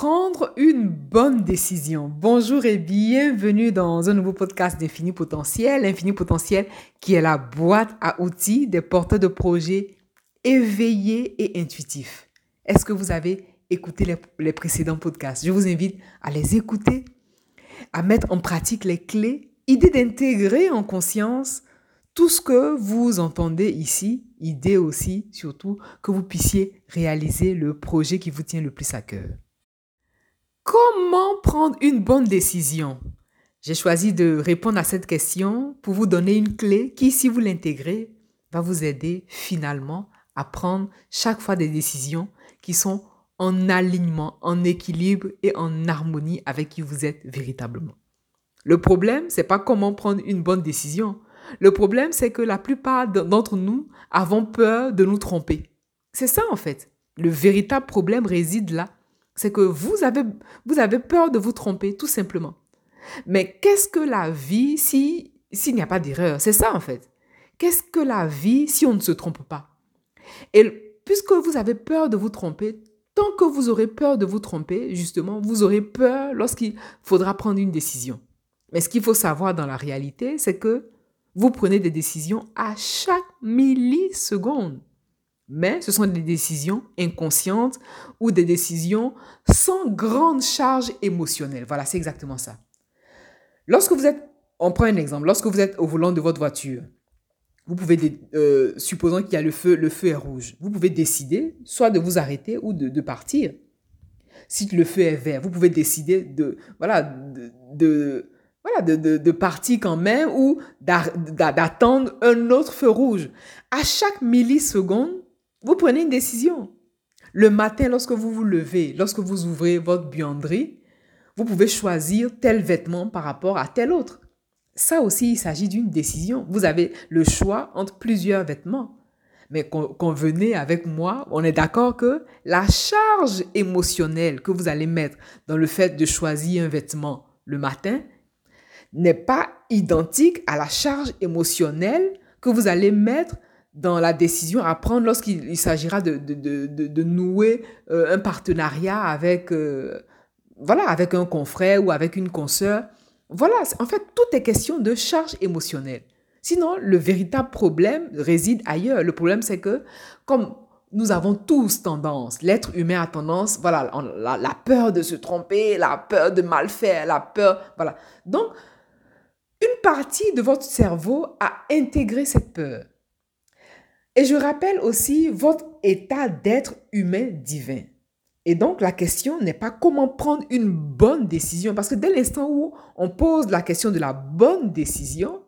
prendre une bonne décision Bonjour et bienvenue dans un nouveau podcast d'Infini Potentiel. Infini Potentiel qui est la boîte à outils des porteurs de projets éveillés et intuitifs. Est-ce que vous avez écouté les, précédents podcasts? Je vous invite à les écouter, à mettre en pratique les clés, idée d'intégrer en conscience tout ce que vous entendez ici, idée aussi surtout que vous puissiez réaliser le projet qui vous tient le plus à cœur. Comment prendre une bonne décision? J'ai choisi de répondre à cette question pour vous donner une clé qui, si vous l'intégrez, va vous aider finalement à prendre chaque fois des décisions qui sont en alignement, en équilibre et en harmonie avec qui vous êtes véritablement. Le problème, c'est pas comment prendre une bonne décision. Le problème, c'est que la plupart d'entre nous avons peur de nous tromper. C'est ça, en fait. Le véritable problème réside là. C'est que vous avez, vous avez peur de vous tromper, tout simplement. Mais qu'est-ce que la vie si, s'il n'y a pas d'erreur? C'est ça, en fait. Qu'est-ce que la vie si on ne se trompe pas? Et puisque vous avez peur de vous tromper, tant que vous aurez peur de vous tromper, justement, vous aurez peur lorsqu'il faudra prendre une décision. Mais ce qu'il faut savoir dans la réalité, c'est que vous prenez des décisions à chaque milliseconde. Mais ce sont des décisions inconscientes ou des décisions sans grande charge émotionnelle. Voilà, c'est exactement ça. Lorsque vous êtes, on prend un exemple, lorsque vous êtes au volant de votre voiture, vous pouvez, euh, supposons qu'il y a le feu, le feu est rouge, vous pouvez décider soit de vous arrêter ou de, partir. Si le feu est vert, vous pouvez décider de, voilà, de voilà, de, partir quand même ou d'attendre un autre feu rouge. À chaque milliseconde, vous prenez une décision. Le matin, lorsque vous vous levez, lorsque vous ouvrez votre buanderie, vous pouvez choisir tel vêtement par rapport à tel autre. Ça aussi, il s'agit d'une décision. Vous avez le choix entre plusieurs vêtements. Mais convenez avec moi, on est d'accord que la charge émotionnelle que vous allez mettre dans le fait de choisir un vêtement le matin n'est pas identique à la charge émotionnelle que vous allez mettre dans la décision à prendre lorsqu'il s'agira de, de, de, nouer euh, un partenariat avec, euh, voilà, avec un confrère ou avec une consoeur. Voilà, en fait, tout est question de charge émotionnelle. Sinon, le véritable problème réside ailleurs. Le problème, c'est que comme nous avons tous tendance, l'être humain a tendance, voilà, la, la, peur de se tromper, la peur de mal faire, la peur, voilà. Donc, une partie de votre cerveau a intégré cette peur. Et je rappelle aussi votre état d'être humain divin. Et donc, la question n'est pas comment prendre une bonne décision, parce que dès l'instant où on pose la question de la bonne décision,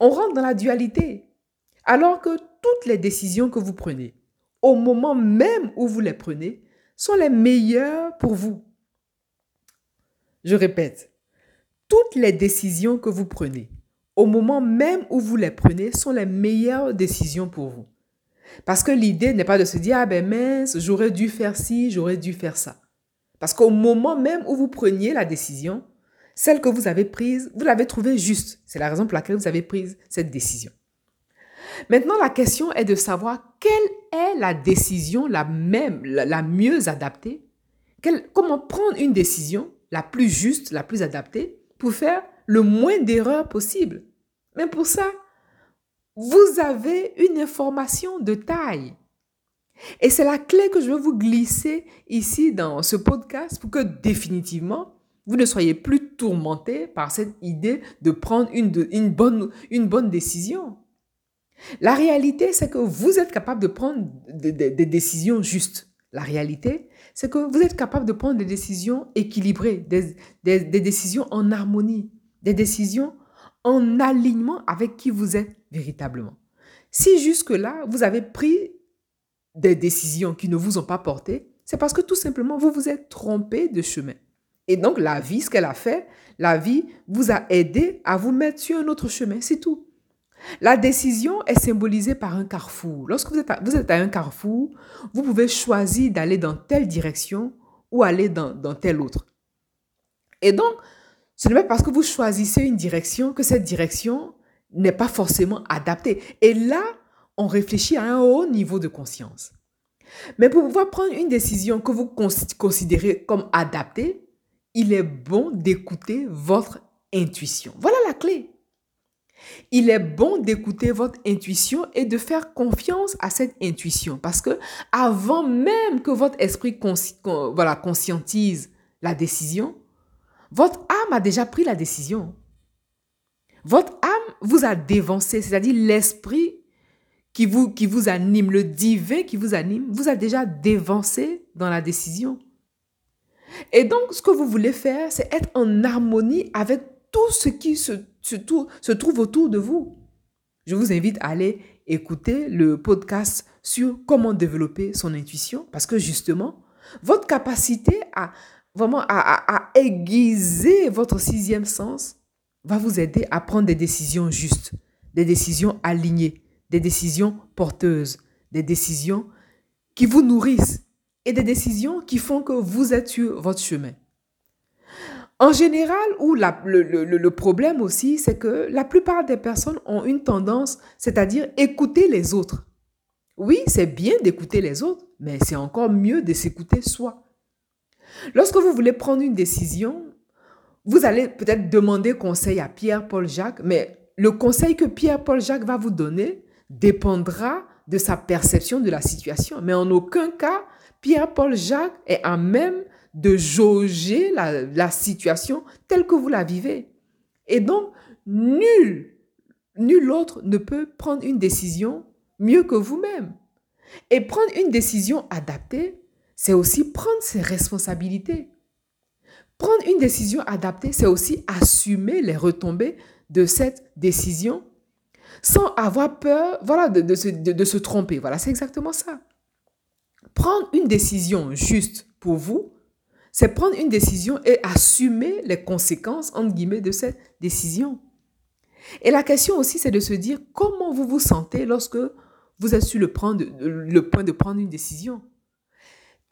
on rentre dans la dualité. Alors que toutes les décisions que vous prenez, au moment même où vous les prenez, sont les meilleures pour vous. Je répète, toutes les décisions que vous prenez, au moment même où vous les prenez, sont les meilleures décisions pour vous. Parce que l'idée n'est pas de se dire, ah ben mince, j'aurais dû faire ci, j'aurais dû faire ça. Parce qu'au moment même où vous preniez la décision, celle que vous avez prise, vous l'avez trouvée juste. C'est la raison pour laquelle vous avez pris cette décision. Maintenant, la question est de savoir quelle est la décision la même, la, mieux adaptée? comment prendre une décision la plus juste, la plus adaptée pour faire le moins d'erreurs possible. Mais pour ça, vous avez une information de taille. Et c'est la clé que je veux vous glisser ici dans ce podcast pour que définitivement, vous ne soyez plus tourmenté par cette idée de prendre une, bonne, une bonne décision. La réalité, c'est que vous êtes capable de prendre des, décisions justes. La réalité, c'est que vous êtes capable de prendre des décisions équilibrées, des décisions en harmonie, des décisions en alignement avec qui vous êtes véritablement. Si jusque-là, vous avez pris des décisions qui ne vous ont pas porté, c'est parce que tout simplement, vous vous êtes trompé de chemin. Et donc, la vie, ce qu'elle a fait, la vie vous a aidé à vous mettre sur un autre chemin, c'est tout. La décision est symbolisée par un carrefour. Lorsque vous êtes, à, vous êtes à un carrefour, vous pouvez choisir d'aller dans telle direction ou aller dans, dans telle autre. Et donc, ce n'est pas parce que vous choisissez une direction que cette direction n'est pas forcément adaptée. Et là, on réfléchit à un haut niveau de conscience. Mais pour pouvoir prendre une décision que vous considérez comme adaptée, il est bon d'écouter votre intuition. Voilà la clé. Il est bon d'écouter votre intuition et de faire confiance à cette intuition parce que avant même que votre esprit voilà, conscientise la décision, votre âme a déjà pris la décision. Votre âme vous a dévancé, c'est-à-dire l'esprit qui vous, anime, le divin qui vous anime, vous a déjà dévancé dans la décision. Et donc, ce que vous voulez faire, c'est être en harmonie avec tout ce qui se, trouve autour de vous. Je vous invite à aller écouter le podcast sur comment développer son intuition parce que justement, votre capacité à, aiguiser votre sixième sens va vous aider à prendre des décisions justes, des décisions alignées, des décisions porteuses, des décisions qui vous nourrissent et des décisions qui font que vous êtes sur votre chemin. En général, le, problème aussi, c'est que la plupart des personnes ont une tendance, c'est-à-dire écouter les autres. Oui, c'est bien d'écouter les autres, mais c'est encore mieux de s'écouter soi. Lorsque vous voulez prendre une décision, vous allez peut-être demander conseil à Pierre-Paul Jacques, mais le conseil que Pierre-Paul Jacques va vous donner dépendra de sa perception de la situation. Mais en aucun cas, Pierre-Paul Jacques est à même de jauger la, situation telle que vous la vivez. Et donc, nul, nul autre ne peut prendre une décision mieux que vous-même. Et prendre une décision adaptée, c'est aussi prendre ses responsabilités. Prendre une décision adaptée, c'est aussi assumer les retombées de cette décision sans avoir peur voilà, de, se, tromper. Voilà, c'est exactement ça. Prendre une décision juste pour vous, c'est prendre une décision et assumer les conséquences, entre guillemets, de cette décision. Et la question aussi, c'est de se dire comment vous vous sentez lorsque vous êtes sur le, le point de prendre une décision.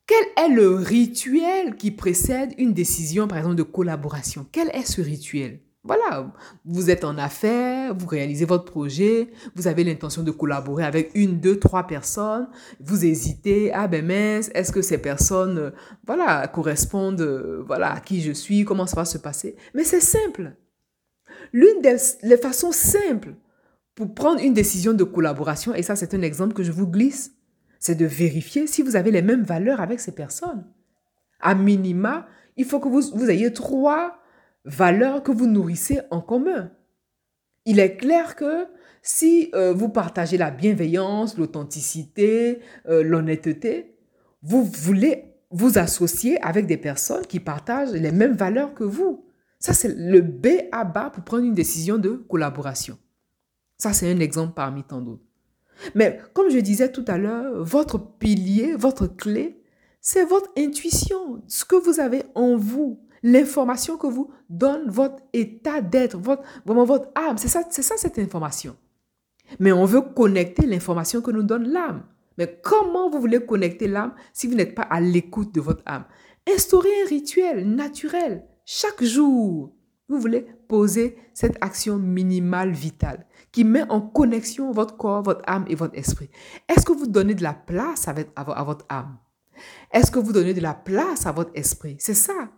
Quel est le rituel qui précède une décision, par exemple, de collaboration? Quel est ce rituel? Voilà, vous êtes en affaires, vous réalisez votre projet, vous avez l'intention de collaborer avec une, deux, trois personnes, vous hésitez, ah ben mince, est-ce que ces personnes, voilà, correspondent, voilà, à qui je suis, comment ça va se passer Mais c'est simple. L'une des les façons simples pour prendre une décision de collaboration, et ça c'est un exemple que je vous glisse, c'est de vérifier si vous avez les mêmes valeurs avec ces personnes. À minima, il faut que vous, ayez trois valeurs que vous nourrissez en commun. Il est clair que si euh, vous partagez la bienveillance, l'authenticité, euh, l'honnêteté, vous voulez vous associer avec des personnes qui partagent les mêmes valeurs que vous. Ça, c'est le B à bas pour prendre une décision de collaboration. Ça, c'est un exemple parmi tant d'autres. Mais comme je disais tout à l'heure, votre pilier, votre clé, c'est votre intuition, ce que vous avez en vous, l'information que vous donne votre état d'être, votre, vraiment votre âme. C'est ça, c'est ça cette information. Mais on veut connecter l'information que nous donne l'âme. Mais comment vous voulez connecter l'âme si vous n'êtes pas à l'écoute de votre âme? Instaurez un rituel naturel chaque jour. Vous voulez poser cette action minimale vitale qui met en connexion votre corps, votre âme et votre esprit. Est-ce que vous donnez de la place à votre âme? Est-ce que vous donnez de la place à votre esprit? C'est ça.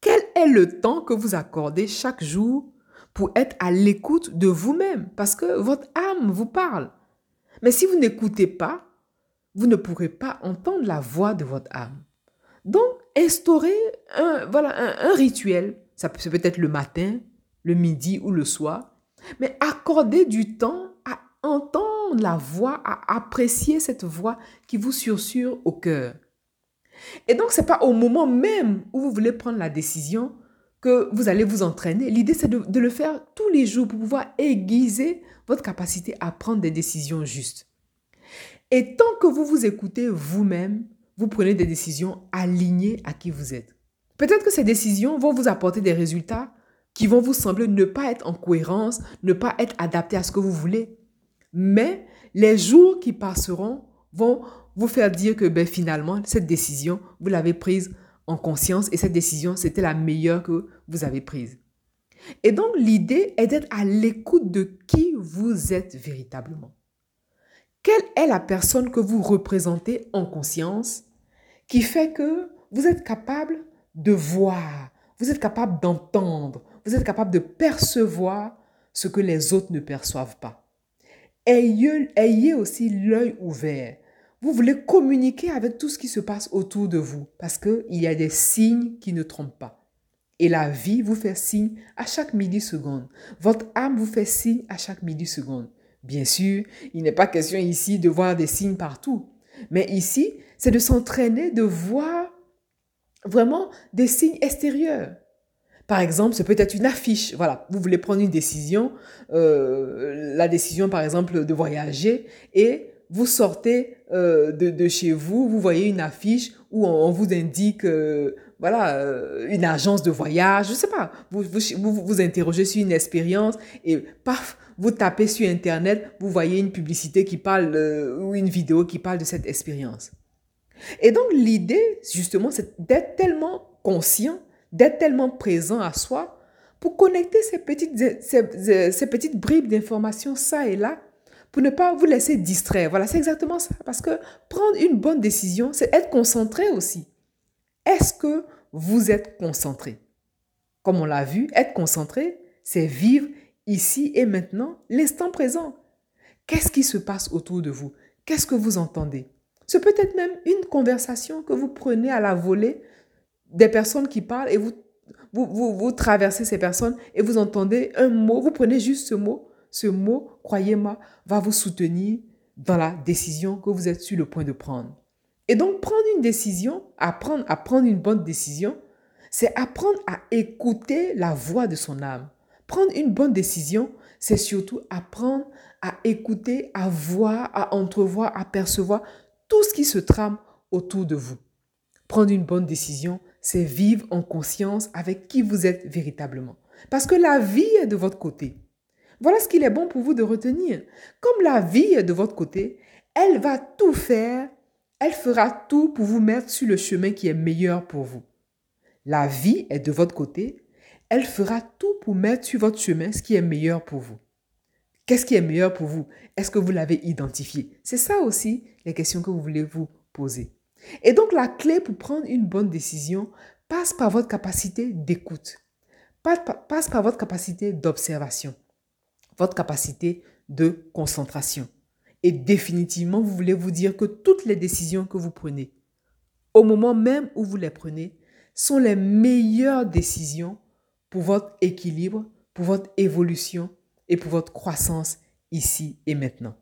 Quel est le temps que vous accordez chaque jour pour être à l'écoute de vous-même? Parce que votre âme vous parle. Mais si vous n'écoutez pas, vous ne pourrez pas entendre la voix de votre âme. Donc, instaurez un, rituel. Ça peut être le matin, le midi ou le soir. Mais accordez du temps à entendre la voix, à apprécier cette voix qui vous sursure au cœur. Et donc, ce n'est pas au moment même où vous voulez prendre la décision que vous allez vous entraîner. L'idée, c'est de, de, le faire tous les jours pour pouvoir aiguiser votre capacité à prendre des décisions justes. Et tant que vous vous écoutez vous-même, vous prenez des décisions alignées à qui vous êtes. Peut-être que ces décisions vont vous apporter des résultats qui vont vous sembler ne pas être en cohérence, ne pas être adaptés à ce que vous voulez. Mais les jours qui passeront vont vous faire dire que ben, finalement, cette décision, vous l'avez prise en conscience et cette décision, c'était la meilleure que vous avez prise. Et donc, l'idée est d'être à l'écoute de qui vous êtes véritablement. Quelle est la personne que vous représentez en conscience qui fait que vous êtes capable de voir, vous êtes capable d'entendre, vous êtes capable de percevoir ce que les autres ne perçoivent pas. Ayez, ayez aussi l'œil ouvert. Vous voulez communiquer avec tout ce qui se passe autour de vous parce qu'il y a des signes qui ne trompent pas. Et la vie vous fait signe à chaque milliseconde. Votre âme vous fait signe à chaque milliseconde. Bien sûr, il n'est pas question ici de voir des signes partout. Mais ici, c'est de s'entraîner, de voir vraiment des signes extérieurs. Par exemple, c'est peut-être une affiche. Voilà, vous voulez prendre une décision, euh, la décision par exemple de voyager, et vous sortez euh, de, chez vous, vous voyez une affiche où on, vous indique, euh, voilà, une agence de voyage, je sais pas, vous vous, vous interrogez sur une expérience et paf, vous tapez sur Internet, vous voyez une publicité qui parle ou une vidéo qui parle de cette expérience. Et donc l'idée, justement, c'est d'être tellement conscient, d'être tellement présent à soi pour connecter ces petites, ces, petites bribes d'informations ça et là pour ne pas vous laisser distraire. Voilà, c'est exactement ça. Parce que prendre une bonne décision, c'est être concentré aussi. Est-ce que vous êtes concentré? Comme on l'a vu, être concentré, c'est vivre ici et maintenant, l'instant présent. Qu'est-ce qui se passe autour de vous? Qu'est-ce que vous entendez? C'est peut-être même une conversation que vous prenez à la volée des personnes qui parlent et vous, vous, vous, traversez ces personnes et vous entendez un mot, vous prenez juste ce mot. Ce mot, croyez-moi, va vous soutenir dans la décision que vous êtes sur le point de prendre. Et donc, prendre une décision, apprendre à prendre une bonne décision, c'est apprendre à écouter la voix de son âme. Prendre une bonne décision, c'est surtout apprendre à écouter, à voir, à entrevoir, à percevoir tout ce qui se trame autour de vous. Prendre une bonne décision, c'est vivre en conscience avec qui vous êtes véritablement. Parce que la vie est de votre côté. Voilà ce qu'il est bon pour vous de retenir. Comme la vie est de votre côté, elle va tout faire, elle fera tout pour vous mettre sur le chemin qui est meilleur pour vous. La vie est de votre côté, elle fera tout pour mettre sur votre chemin ce qui est meilleur pour vous. Qu'est-ce qui est meilleur pour vous? Est-ce que vous l'avez identifié? C'est ça aussi les questions que vous voulez vous poser. Et donc la clé pour prendre une bonne décision passe par votre capacité d'écoute, passe par votre capacité d'observation, votre capacité de concentration. Et définitivement, vous voulez vous dire que toutes les décisions que vous prenez, au moment même où vous les prenez, sont les meilleures décisions pour votre équilibre, pour votre évolution et pour votre croissance ici et maintenant.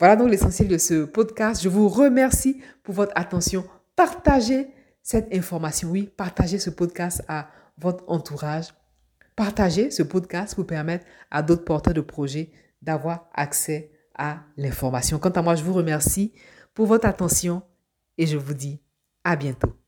Voilà donc l'essentiel de ce podcast. Je vous remercie pour votre attention. Partagez cette information, oui, partagez ce podcast à votre entourage. Partagez ce podcast pour permettre à d'autres porteurs de projets d'avoir accès à l'information. Quant à moi, je vous remercie pour votre attention et je vous dis à bientôt.